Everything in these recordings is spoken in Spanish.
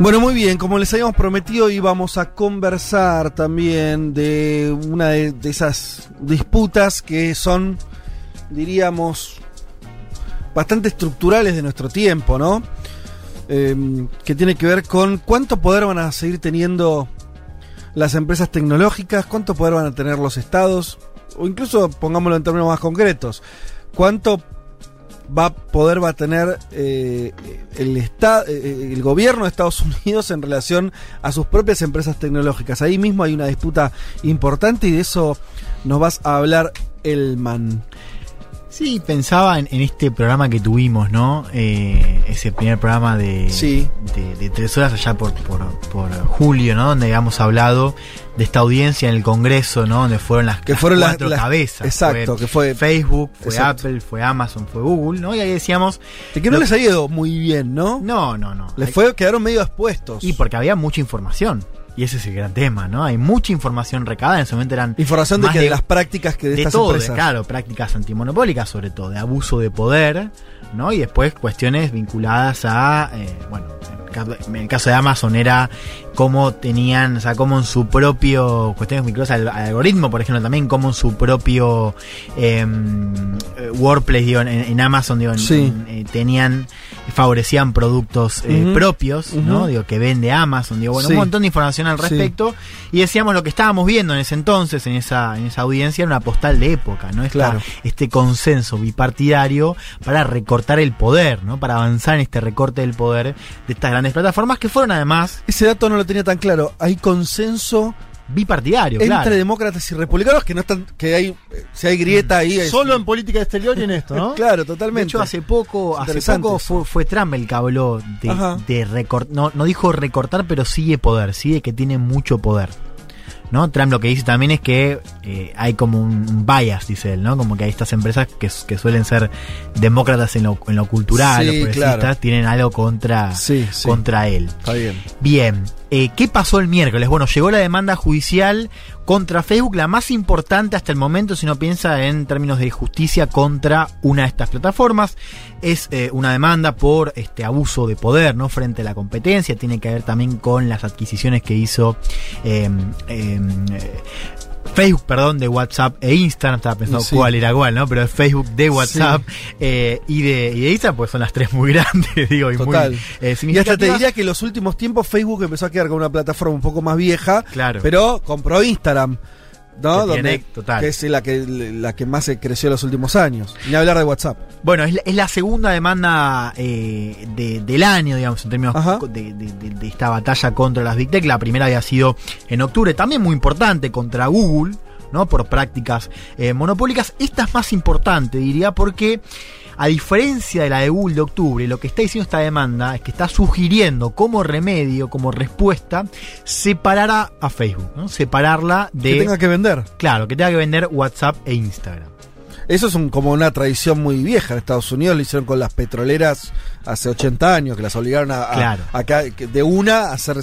Bueno, muy bien, como les habíamos prometido íbamos a conversar también de una de, esas disputas que son, diríamos, bastante estructurales de nuestro tiempo, ¿no? Eh, que tiene que ver con cuánto poder van a seguir teniendo las empresas tecnológicas, cuánto poder van a tener los estados, o incluso pongámoslo en términos más concretos, cuánto va poder va a tener eh, el, esta- eh, el gobierno de Estados Unidos en relación a sus propias empresas tecnológicas. Ahí mismo hay una disputa importante y de eso nos vas a hablar Elman. Sí, pensaba en, en este programa que tuvimos, ¿no? Eh, ese primer programa de, Sí. de, de tres horas allá por, por, por julio, ¿no? Donde habíamos hablado de esta audiencia en el Congreso, ¿no? Donde fueron las, Que las fueron las- cuatro las- cabezas. exacto, que fue- Facebook, fue Exacto. Apple, fue Amazon, fue Google, ¿no? Y ahí decíamos, De que no Lo- les ha ido muy bien, ¿no? no, no, no. Les fue, quedaron medio expuestos. Y porque había mucha información. Y ese es el gran tema, ¿no? Hay mucha información recabada. En ese momento eran Información de que de las prácticas que de, de estas todo, empresas. claro, prácticas antimonopólicas sobre todo, de abuso de poder, ¿no? Y después cuestiones vinculadas a, eh, bueno, en el caso de Amazon era cómo tenían, o sea, cómo en su propio, cuestiones vinculadas al, al algoritmo, por ejemplo, también cómo en su propio em, eh, workplace, digo, en, en Amazon, digo, en- Sí. en, eh, tenían, favorecían productos eh, propios, ¿no? Digo, que vende Amazon, digo, bueno, Sí. un montón de información al Sí. respecto. Y decíamos lo que estábamos viendo en ese entonces, en esa, en esa audiencia, era una postal de época, ¿no? Esta- Claro. Este consenso bipartidario para recortar el poder, ¿no? Para avanzar en este recorte del poder de estas grandes plataformas que fueron además Ese dato no lo tenía tan claro. Hay consenso bipartidarios, entre claro. demócratas y republicanos que no están, que hay, si hay grieta ahí. es- Solo en política exterior y en esto, ¿no? Claro, De totalmente. hecho, hace poco, hace poco fue, fue Trump el que habló de, de recortar, no, no dijo recortar, pero sigue poder, sigue que tiene mucho poder. ¿No? Trump lo que dice también es que eh, hay como un, bias, dice él, ¿no? Como que hay estas empresas que, que suelen ser demócratas en lo, en lo cultural, Sí, o progresistas, claro. tienen algo contra, Sí, sí. contra él. Está bien. Bien, eh, ¿qué pasó el miércoles? Bueno, llegó la demanda judicial contra Facebook, la más importante hasta el momento, si uno piensa en términos de justicia contra una de estas plataformas. Es eh, una demanda por este abuso de poder, ¿no? Frente a la competencia. Tiene que ver también con las adquisiciones que hizo eh, Facebook, perdón, de WhatsApp e Instagram, estaba pensando Sí. cuál era cuál, ¿no? Pero es Facebook de WhatsApp eh, y, de, y de Instagram, pues son las tres muy grandes, digo, y Total. muy eh, Y hasta te diría que en los últimos tiempos Facebook empezó a quedar con una plataforma un poco más vieja, Claro. pero compró Instagram, ¿no? Que tiene- total. que es la que, la que más se creció en los últimos años. Ni hablar de WhatsApp. Bueno, es la, es la segunda demanda eh, de- del año, digamos, en términos de esta batalla contra las Big Tech. La primera había sido en octubre, también muy importante, contra Google, ¿no? Por prácticas eh, monopólicas. Esta es más importante, diría, porque a diferencia de la de Google de octubre, lo que está diciendo esta demanda es que está sugiriendo como remedio, como respuesta, separar a, a Facebook, ¿no? Separarla de... Que tenga que vender. Claro, que tenga que vender WhatsApp e Instagram. Eso es un- como una tradición muy vieja en Estados Unidos. Lo hicieron con las petroleras hace 80 años, que las obligaron a, Claro. a de una a hacer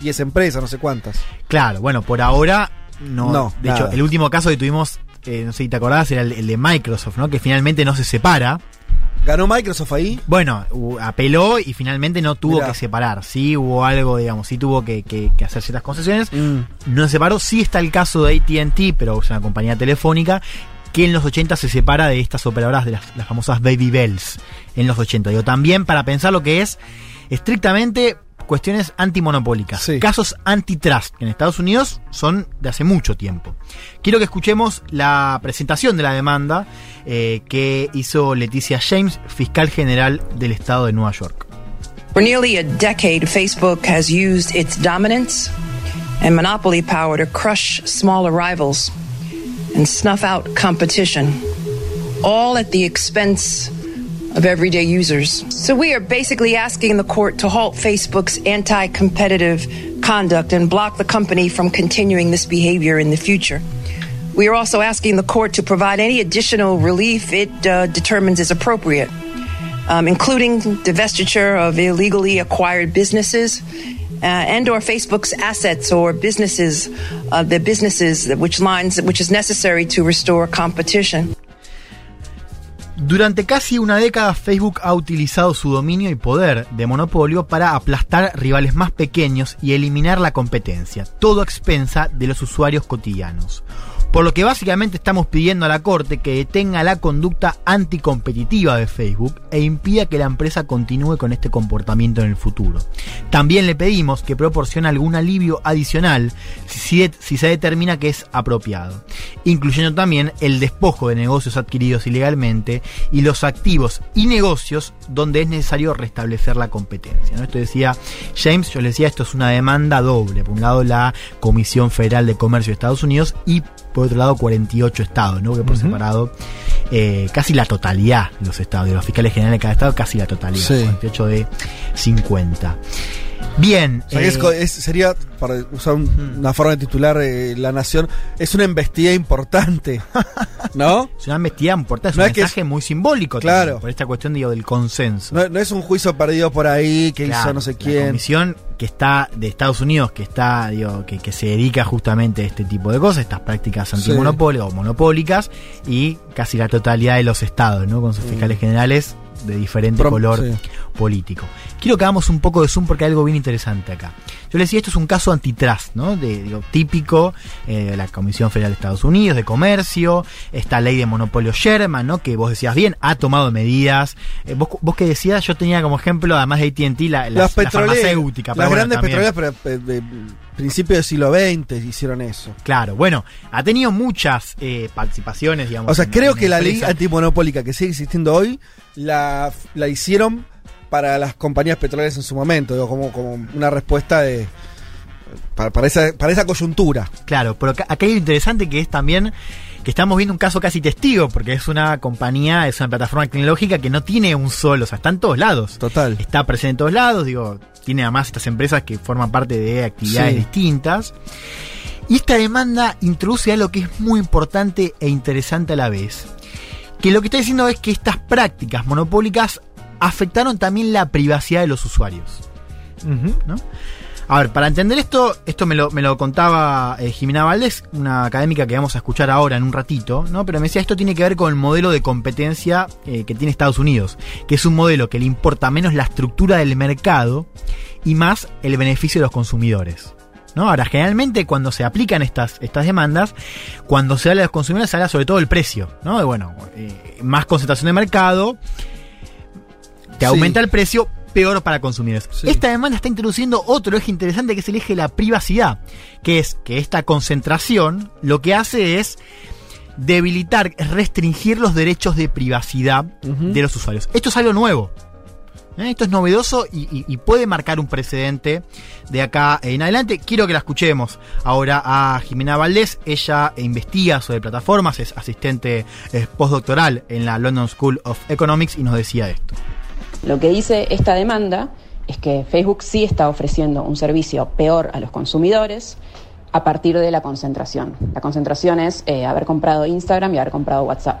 10 empresas, no sé cuántas. Claro, bueno, por ahora no. No, de nada. hecho, el último caso que tuvimos, eh, no sé si te acordás, era el, el de Microsoft, ¿no? Que finalmente no se separa. ¿Ganó Microsoft ahí? Bueno, apeló y finalmente no tuvo Mirá. que separar. Sí hubo algo, digamos, sí tuvo que, que- que hacer ciertas concesiones. Mm. No se separó. Sí está el caso de ATT, pero es una compañía telefónica que en los 80 se separa de estas operadoras de las, las famosas Baby Bells en los 80. Digo, también para pensar lo que es estrictamente cuestiones antimonopólicas, Sí. casos antitrust, que en Estados Unidos son de hace mucho tiempo. Quiero que escuchemos la presentación de la demanda eh, que hizo Leticia James, fiscal general del estado de Nueva York. For nearly a decade, Facebook has used its dominance and monopoly power to crush smaller rivals and snuff out competition, all at the expense of everyday users. So we are basically asking the court to halt Facebook's anti competitive conduct and block the company from continuing this behavior in the future. We are also asking the court to provide any additional relief it uh, determines is appropriate, um, including divestiture of illegally acquired businesses uh, and or Facebook's assets or businesses, uh, the businesses which lines which is necessary to restore competition. Durante casi una década Facebook ha utilizado su dominio y poder de monopolio para aplastar rivales más pequeños y eliminar la competencia, todo a expensa de los usuarios cotidianos. Por lo que básicamente estamos pidiendo a la Corte que detenga la conducta anticompetitiva de Facebook e impida que la empresa continúe con este comportamiento en el futuro. También le pedimos que proporcione algún alivio adicional si, se determina que es apropiado, incluyendo también el despojo de negocios adquiridos ilegalmente y los activos y negocios donde es necesario restablecer la competencia. Esto decía James, yo le decía, esto es una demanda doble. Por un lado, la Comisión Federal de Comercio de Estados Unidos y por otro lado 48 estados, ¿no? Que por separado eh, casi la totalidad de los estados, de los fiscales generales de cada estado, casi la totalidad, 48 de 50. Bien. O sea, eh, es, sería, para usar una forma de titular eh, La Nación, es una embestida importante. ¿No? es una embestida importante, es un mensaje muy simbólico. Claro. por esta cuestión digo, del consenso. No, es un juicio perdido por ahí que hizo no sé quién. La comisión que está de Estados Unidos, que está, digo, que, que se dedica justamente a este tipo de cosas, estas prácticas antimonopolio o monopólicas, y casi la totalidad de los estados, ¿no? Con sus mm. fiscales generales de diferente color político. Quiero que hagamos un poco de zoom porque hay algo bien interesante acá. Yo le decía, esto es un caso antitrust, ¿no? De, digo, típico eh, de la Comisión Federal de Estados Unidos, de comercio, esta ley de monopolio Sherman, ¿no? Que vos decías bien, ha tomado medidas. Eh, vos, vos que decías, yo tenía como ejemplo, además de ATT, la, la, las farmacéutica. Las grandes petroleras, pero eh, de, principio del siglo XX hicieron eso. Claro, bueno, ha tenido muchas participaciones, digamos. O sea, creo que la ley antimonopólica que sigue existiendo hoy la, la hicieron para las compañías petroleras en su momento, como, como una respuesta de para, esa, para esa coyuntura. Claro, pero acá, hay lo interesante que es también que estamos viendo un caso casi testigo, porque es una compañía, es una plataforma tecnológica que no tiene un solo, o sea, está en todos lados. Total. Está presente en todos lados, digo, tiene además estas empresas que forman parte de actividades distintas. Y esta demanda introduce algo que es muy importante e interesante a la vez. Que lo que está diciendo es que estas prácticas monopólicas afectaron también la privacidad de los usuarios. A ver, para entender esto, esto me lo, me lo contaba eh, Jimena Valdés, una académica que vamos a escuchar ahora en un ratito, ¿no? Pero me decía, esto tiene que ver con el modelo de competencia eh, que tiene Estados Unidos, que es un modelo que le importa menos la estructura del mercado y más el beneficio de los consumidores. ¿No? Ahora, generalmente cuando se aplican estas, estas demandas, cuando se habla de los consumidores, se habla sobre todo del precio, ¿no? De, bueno, eh, más concentración de mercado, te aumenta el precio, peor para consumidores. Esta demanda está introduciendo otro eje interesante que es el eje de la privacidad, que es que esta concentración lo que hace es debilitar, restringir los derechos de privacidad de los usuarios. Esto es algo nuevo. ¿Eh? Esto es novedoso y, puede marcar un precedente de acá en adelante. Quiero que la escuchemos ahora a Jimena Valdés. Ella investiga sobre plataformas, es asistente postdoctoral en la London School of Economics y nos decía esto. Lo que dice esta demanda es que Facebook sí está ofreciendo un servicio peor a los consumidores a partir de la concentración. La concentración es eh, haber comprado Instagram y haber comprado WhatsApp.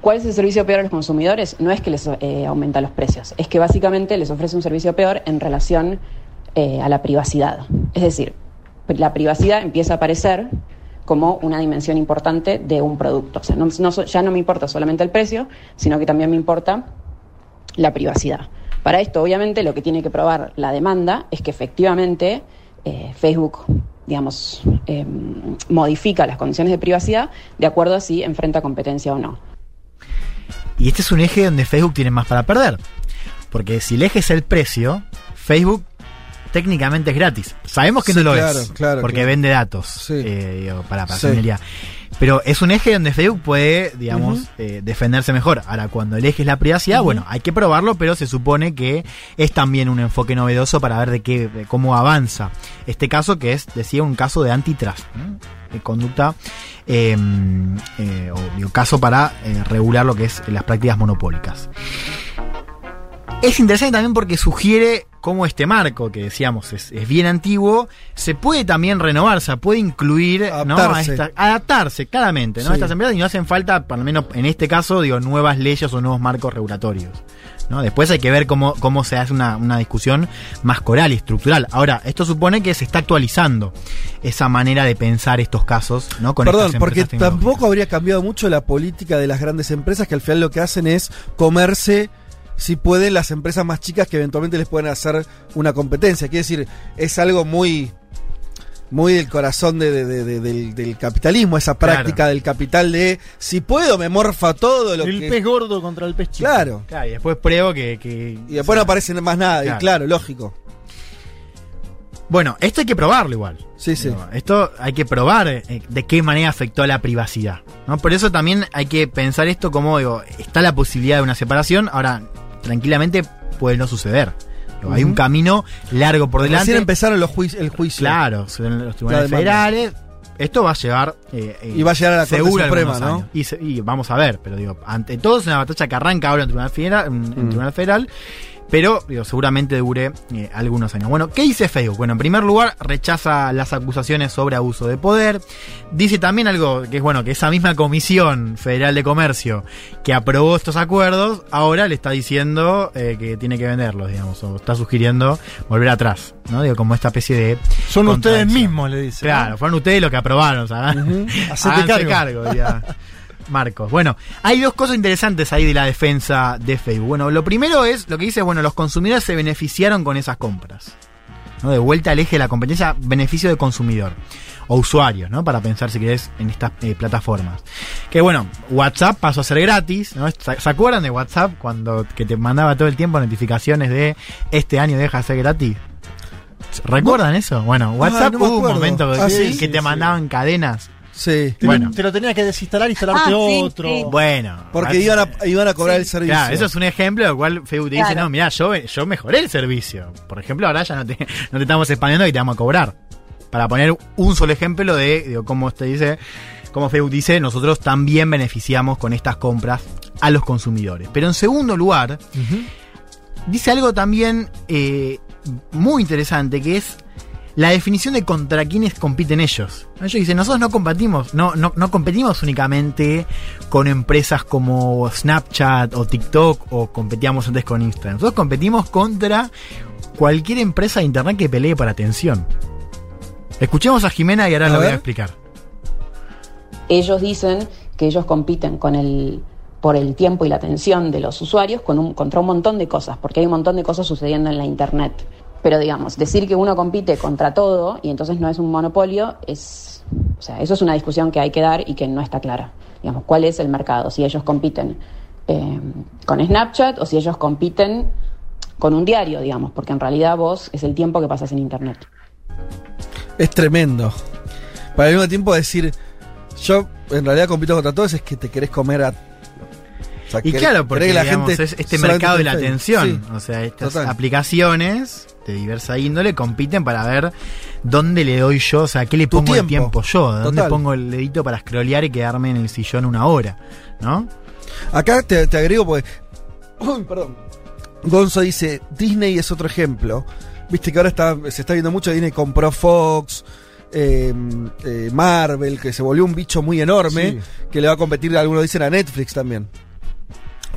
¿Cuál es el servicio peor a los consumidores? No es que les eh, aumenta los precios, es que básicamente les ofrece un servicio peor en relación eh, a la privacidad. Es decir, la privacidad empieza a aparecer como una dimensión importante de un producto. O sea, ya no me importa solamente el precio, sino que también me importa la privacidad. Para esto, obviamente, lo que tiene que probar la demanda es que efectivamente eh, Facebook, digamos, eh, modifica las condiciones de privacidad de acuerdo a si enfrenta competencia o no. Y este es un eje donde Facebook tiene más para perder. Porque si el eje es el precio, Facebook técnicamente es gratis. Sabemos que no lo es. porque vende datos eh, para, para pero es un eje donde Facebook puede, digamos, eh, defenderse mejor. Ahora, cuando el eje es la privacidad, bueno, hay que probarlo, pero se supone que es también un enfoque novedoso para ver de qué, cómo avanza este caso, que es, decía, un caso de antitrust, de conducta em, eh, o caso para eh, regular lo que es las prácticas monopólicas. Es interesante también porque sugiere cómo este marco, que decíamos es, es bien antiguo, se puede también renovar, o sea, puede incluir, ¿no? A Adaptarse. esta- adaptarse, claramente, ¿no? Sí. A estas empresas y no hacen falta, por lo menos en este caso, digo, nuevas leyes o nuevos marcos regulatorios. ¿no? Después hay que ver cómo, cómo se hace una, una discusión más coral y estructural. Ahora, esto supone que se está actualizando esa manera de pensar estos casos, ¿no? Con Perdón, porque tampoco habría cambiado mucho la política de las grandes empresas que al final lo que hacen es comerse, si pueden, las empresas más chicas que eventualmente les pueden hacer una competencia. Quiere decir, es algo muy muy del corazón de- de- de- de- del, del capitalismo, esa Claro. práctica del capital de si puedo me morfa todo lo El que... pez gordo contra el pez chico. Claro. Claro, y después pruebo que... que- Y después no aparece más nada, Claro. y claro, lógico. Bueno, esto hay que probarlo igual. Sí, sí. Esto hay que probar eh, de qué manera afectó a la privacidad. ¿no? Por eso también hay que pensar esto como, digo, está la posibilidad de una separación, ahora tranquilamente puede no suceder. Hay un camino largo por delante. Recién empezaron los juici- el juicio. Claro, los tribunales federales. Esto va a llevar. eh, eh, Y va a llegar a la Corte Suprema, ¿no? años. Y, se- y vamos a ver, pero digo, ante todo es una batalla que arranca ahora en Tribunal Federal, en, en Mm. Tribunal Federal pero digo, seguramente dure eh, algunos años. Bueno, ¿qué dice Facebook? Bueno, en primer lugar, rechaza las acusaciones sobre abuso de poder. Dice también algo que es bueno, que esa misma Comisión Federal de Comercio que aprobó estos acuerdos, ahora le está diciendo eh, que tiene que venderlos, digamos, o está sugiriendo volver atrás, ¿no? Digo, como esta especie de. Son ustedes mismos, le dice. ¿no? Claro, fueron ustedes los que aprobaron, ¿sabes? Ujú. Hacete Háganse cargo. diría Marcos. Bueno, hay dos cosas interesantes ahí de la defensa de Facebook. Bueno, lo primero es lo que dice, bueno, los consumidores se beneficiaron con esas compras. ¿no? De vuelta al eje de la competencia, beneficio de consumidor o usuarios, ¿no? Para pensar si querés en estas eh, plataformas. Que bueno, WhatsApp pasó a ser gratis, ¿no? ¿Se acuerdan de WhatsApp cuando que te mandaba todo el tiempo notificaciones de este año deja de ser gratis? ¿Recuerdan eso? Bueno, WhatsApp no hubo un momento que, Ah, que sí, te sí, mandaban cadenas. Sí. Te, Bueno. lo, te lo tenías que desinstalar e instalarte Ah, sí, otro. sí. Bueno. Porque iban a, iban a cobrar el servicio. Claro, eso es un ejemplo del cual Facebook te dice, no, mira, yo, yo mejoré el servicio. Por ejemplo, ahora ya no te, no te estamos expandiendo y te vamos a cobrar. Para poner un solo ejemplo de, digo, cómo te dice, como Facebook dice, nosotros también beneficiamos con estas compras a los consumidores. Pero en segundo lugar, dice algo también eh, muy interesante, que es la definición de contra quiénes compiten ellos. Ellos dicen, nosotros no competimos, no, no, no competimos únicamente con empresas como Snapchat o TikTok o competíamos antes con Instagram. Nosotros competimos contra cualquier empresa de internet que pelee por atención. Escuchemos a Jimena y ahora lo voy a explicar. Ellos dicen que ellos compiten con el por el tiempo y la atención de los usuarios con un, contra un montón de cosas, porque hay un montón de cosas sucediendo en la Internet. Pero digamos, decir que uno compite contra todo y entonces no es un monopolio, es, o sea, eso es una discusión que hay que dar y que no está clara. Digamos, ¿cuál es el mercado? Si ellos compiten eh, con Snapchat o si ellos compiten con un diario, digamos, porque en realidad vos es el tiempo que pasas en Internet. Es tremendo. Para al mismo tiempo decir, yo en realidad compito contra todos, es que te querés comer a. o sea, Y claro, porque que digamos, es este mercado de la atención, Sí. o sea, estas total. aplicaciones de diversa índole compiten para ver dónde le doy yo, o sea, qué le Tu pongo el tiempo. tiempo yo, dónde Total. pongo el dedito para scrollear y quedarme en el sillón una hora, ¿no? Acá te, te agrego porque. Uy, perdón. Gonzo dice: Disney es otro ejemplo. Viste que ahora está, se está viendo mucho. Disney compró Fox, eh, eh, Marvel, que se volvió un bicho muy enorme. Sí. Que le va a competir, algunos dicen, a Netflix también.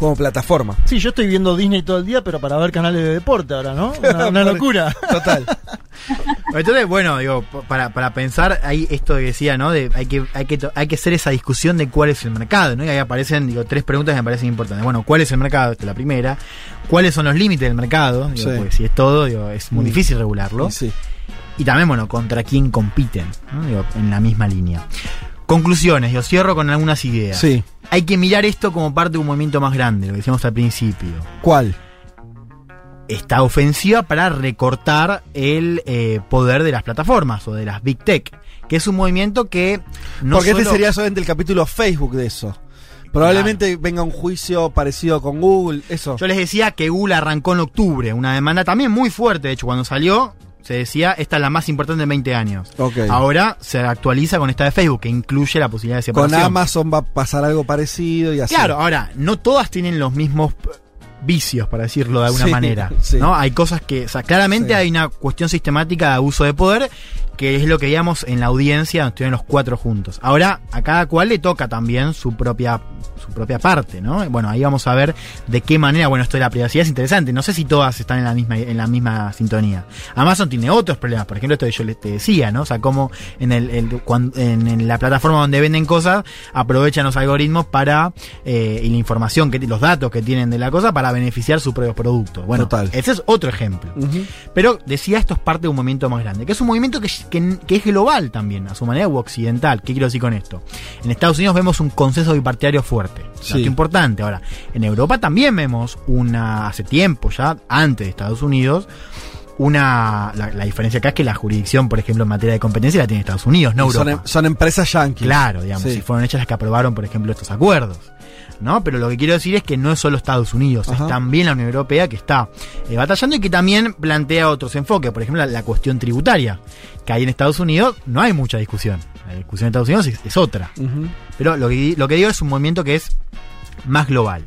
Como plataforma. Sí, yo estoy viendo Disney todo el día, pero para ver canales de deporte ahora, ¿no? Una, una locura. Total. Entonces, bueno, digo, para, para pensar, ahí esto que decía, ¿no? De, hay, que, hay, que, hay que hacer esa discusión de cuál es el mercado, ¿no? Y ahí aparecen, digo, tres preguntas que me parecen importantes. Bueno, ¿cuál es el mercado? Esta es la primera. ¿Cuáles son los límites del mercado? Digo, Sí. porque si es todo, digo, es muy Mm. difícil regularlo. Sí. Y también, bueno, contra quién compiten, ¿no? Digo, en la misma línea. Conclusiones, yo cierro con algunas ideas. Sí. Hay que mirar esto como parte de un movimiento más grande, lo que decíamos al principio. ¿Cuál? Esta ofensiva para recortar el eh, poder de las plataformas o de las Big Tech, que es un movimiento que no Porque este sería solamente el capítulo Facebook de eso. Probablemente venga un juicio parecido con Google, eso. Yo les decía que Google arrancó en octubre, una demanda también muy fuerte, de hecho, cuando salió, se decía, esta es la más importante en 20 años. Ahora se actualiza con esta de Facebook, que incluye la posibilidad de Con separación. Amazon va a pasar algo parecido y así. Claro, ahora, no todas tienen los mismos vicios, para decirlo de alguna Sí, manera. sí. ¿no? Hay cosas que, o sea, claramente Sí. hay una cuestión sistemática de abuso de poder, que es lo que veíamos en la audiencia donde estuvieron los cuatro juntos. Ahora, a cada cual le toca también su propia su propia parte, ¿no? Bueno, ahí vamos a ver de qué manera, bueno, esto de la privacidad es interesante. No sé si todas están en la misma en la misma sintonía. Amazon tiene otros problemas, por ejemplo, esto que yo les te decía, ¿no? O sea, cómo en el, el- cuan- en, en la plataforma donde venden cosas aprovechan los algoritmos para eh, y la información que los datos que tienen de la cosa para beneficiar sus propios productos. Bueno, Total. ese es otro ejemplo. Pero decía, esto es parte de un movimiento más grande, que es un movimiento que, que- que es global también, a su manera, u occidental. ¿Qué quiero decir con esto? En Estados Unidos vemos un consenso bipartidario fuerte. Sí. Dato importante. Ahora, en Europa también vemos una, hace tiempo ya, antes de Estados Unidos, una la, la diferencia acá es que la jurisdicción, por ejemplo, en materia de competencia la tiene Estados Unidos, no Y son, Europa. son empresas yanquis. Claro, digamos, Sí. si fueron ellas las que aprobaron, por ejemplo, estos acuerdos. ¿No? Pero lo que quiero decir es que no es solo Estados Unidos, Ajá. es también la Unión Europea que está eh, batallando y que también plantea otros enfoques. Por ejemplo, la, la cuestión tributaria, que hay en Estados Unidos no hay mucha discusión. La discusión en Estados Unidos es, es otra. Pero lo que, lo que digo es un movimiento que es más global.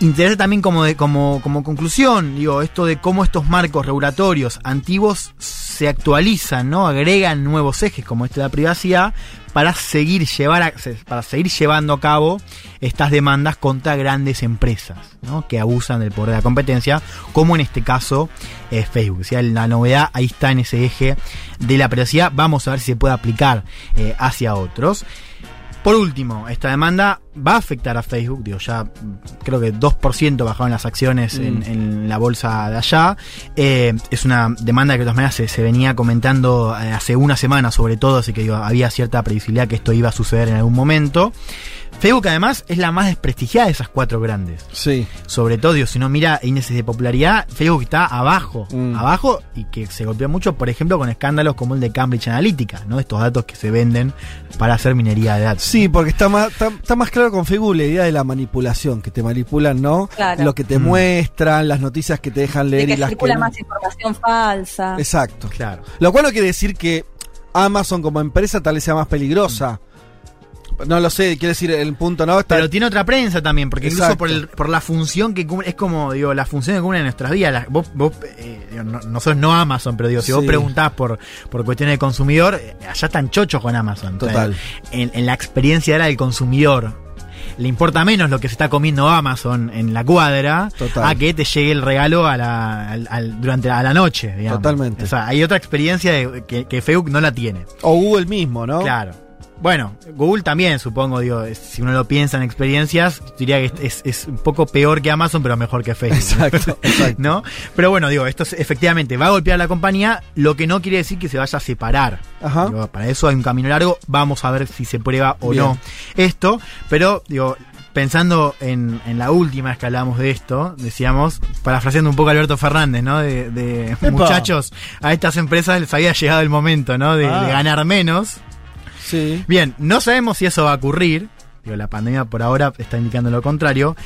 Interesante también como, de, como, como conclusión, digo, esto de cómo estos marcos regulatorios antiguos se actualizan, ¿no? Agregan nuevos ejes como este de la privacidad para seguir, llevar para seguir llevando a cabo estas demandas contra grandes empresas, ¿no? Que abusan del poder de la competencia, como en este caso eh, Facebook. O la novedad ahí está en ese eje de la privacidad. Vamos a ver si se puede aplicar eh, hacia otros. Por último, esta demanda va a afectar a Facebook. Digo, ya creo que 2% bajaron las acciones en, Mm. en la bolsa de allá. Eh, es una demanda que de todas maneras se, se venía comentando eh, hace una semana, sobre todo, así que digo, había cierta previsibilidad que esto iba a suceder en algún momento. Facebook además es la más desprestigiada de esas cuatro grandes. Sí. Sobre todo, digo, si uno mira índices de popularidad, Facebook está abajo, Mm. abajo y que se golpea mucho, por ejemplo, con escándalos como el de Cambridge Analytica, ¿no? Estos datos que se venden para hacer minería de datos. Sí, porque está más, está, está más claro con Facebook la idea de la manipulación, que te manipulan, ¿no? Claro. Lo que te Mm. muestran, las noticias que te dejan leer de y que las que circula no. más información falsa. Exacto. Claro. Lo cual no quiere decir que Amazon como empresa tal vez sea más peligrosa. No lo sé, quiere decir el punto, ¿no? Está- Pero tiene otra prensa también, porque incluso por, el- por la función que cumple, es como, digo, la función que cumple en nuestras vidas. La- vos, vos, eh, digo, no, nosotros no Amazon, pero digo, si vos preguntás por, por cuestiones de consumidor, allá están chochos con Amazon. Total. en, en la experiencia era del consumidor. Le importa menos lo que se está comiendo Amazon en la cuadra Total. a que te llegue el regalo a la, al- al- durante a la noche. digamos. Totalmente. O sea, hay otra experiencia de- que, que Facebook no la tiene. O Google mismo, ¿no? Claro. Bueno, Google también, supongo, digo, si uno lo piensa en experiencias, diría que es, un poco peor que Amazon, pero mejor que Facebook. Exacto, exacto. ¿No? Pero bueno, digo, esto es- efectivamente va a golpear a la compañía, lo que no quiere decir que se vaya a separar. Ajá. Digo, para eso hay un camino largo, vamos a ver si se prueba o Bien. no esto, pero digo, pensando en, en la última vez que hablamos de esto, decíamos, parafraseando un poco a Alberto Fernández, ¿no? De, de muchachos, a estas empresas les había llegado el momento, ¿no? De, Ah. de ganar menos. Sí. Bien, no sabemos si eso va a ocurrir. Digo, la pandemia por ahora está indicando lo contrario.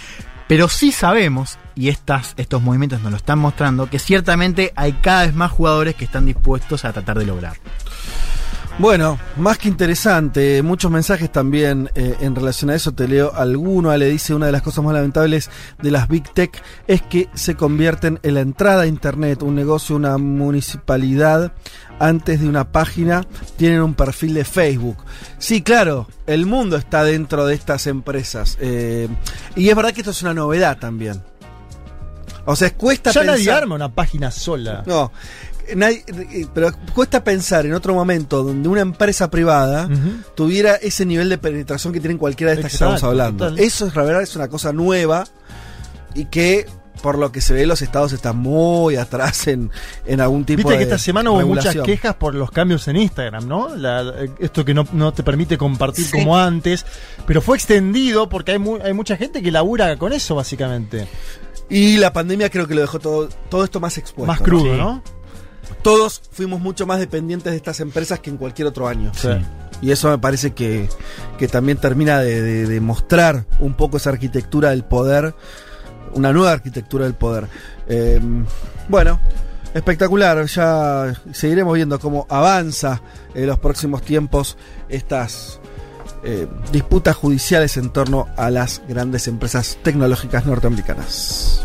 Pero sí sabemos, y estas, estos movimientos nos lo están mostrando, que ciertamente hay cada vez más jugadores que están dispuestos a tratar de lograr. Bueno, más que interesante, muchos mensajes también eh, en relación a eso, te leo alguno, Ale dice una de las cosas más lamentables de las Big Tech es que se convierten en la entrada a Internet, un negocio, una municipalidad, antes de una página, tienen un perfil de Facebook. Sí, claro, el mundo está dentro de estas empresas. eh, y es verdad que esto es una novedad también. O sea, cuesta Ya nadie arma una página sola. no, nadie- eh, pero cuesta pensar en otro momento donde una empresa privada tuviera ese nivel de penetración que tienen cualquiera de estas que estamos hablando. total. Eso es la verdad, es una cosa nueva y que por lo que se ve los estados están muy atrás en, en algún tipo Viste de que esta semana hubo muchas quejas por los cambios en Instagram, ¿no? La- esto que no, no te permite compartir Sí. como antes, pero fue extendido porque hay, mu- hay mucha gente que labura con eso, básicamente. Y la pandemia creo que lo dejó todo, todo esto más expuesto. Más ¿no? crudo, Sí. ¿no? Todos fuimos mucho más dependientes de estas empresas que en cualquier otro año. Sí. Y eso me parece que, que también termina de, de- de mostrar un poco esa arquitectura del poder, una nueva arquitectura del poder. Eh, bueno, espectacular, ya seguiremos viendo cómo avanza en los próximos tiempos estas, eh, disputas judiciales en torno a las grandes empresas tecnológicas norteamericanas.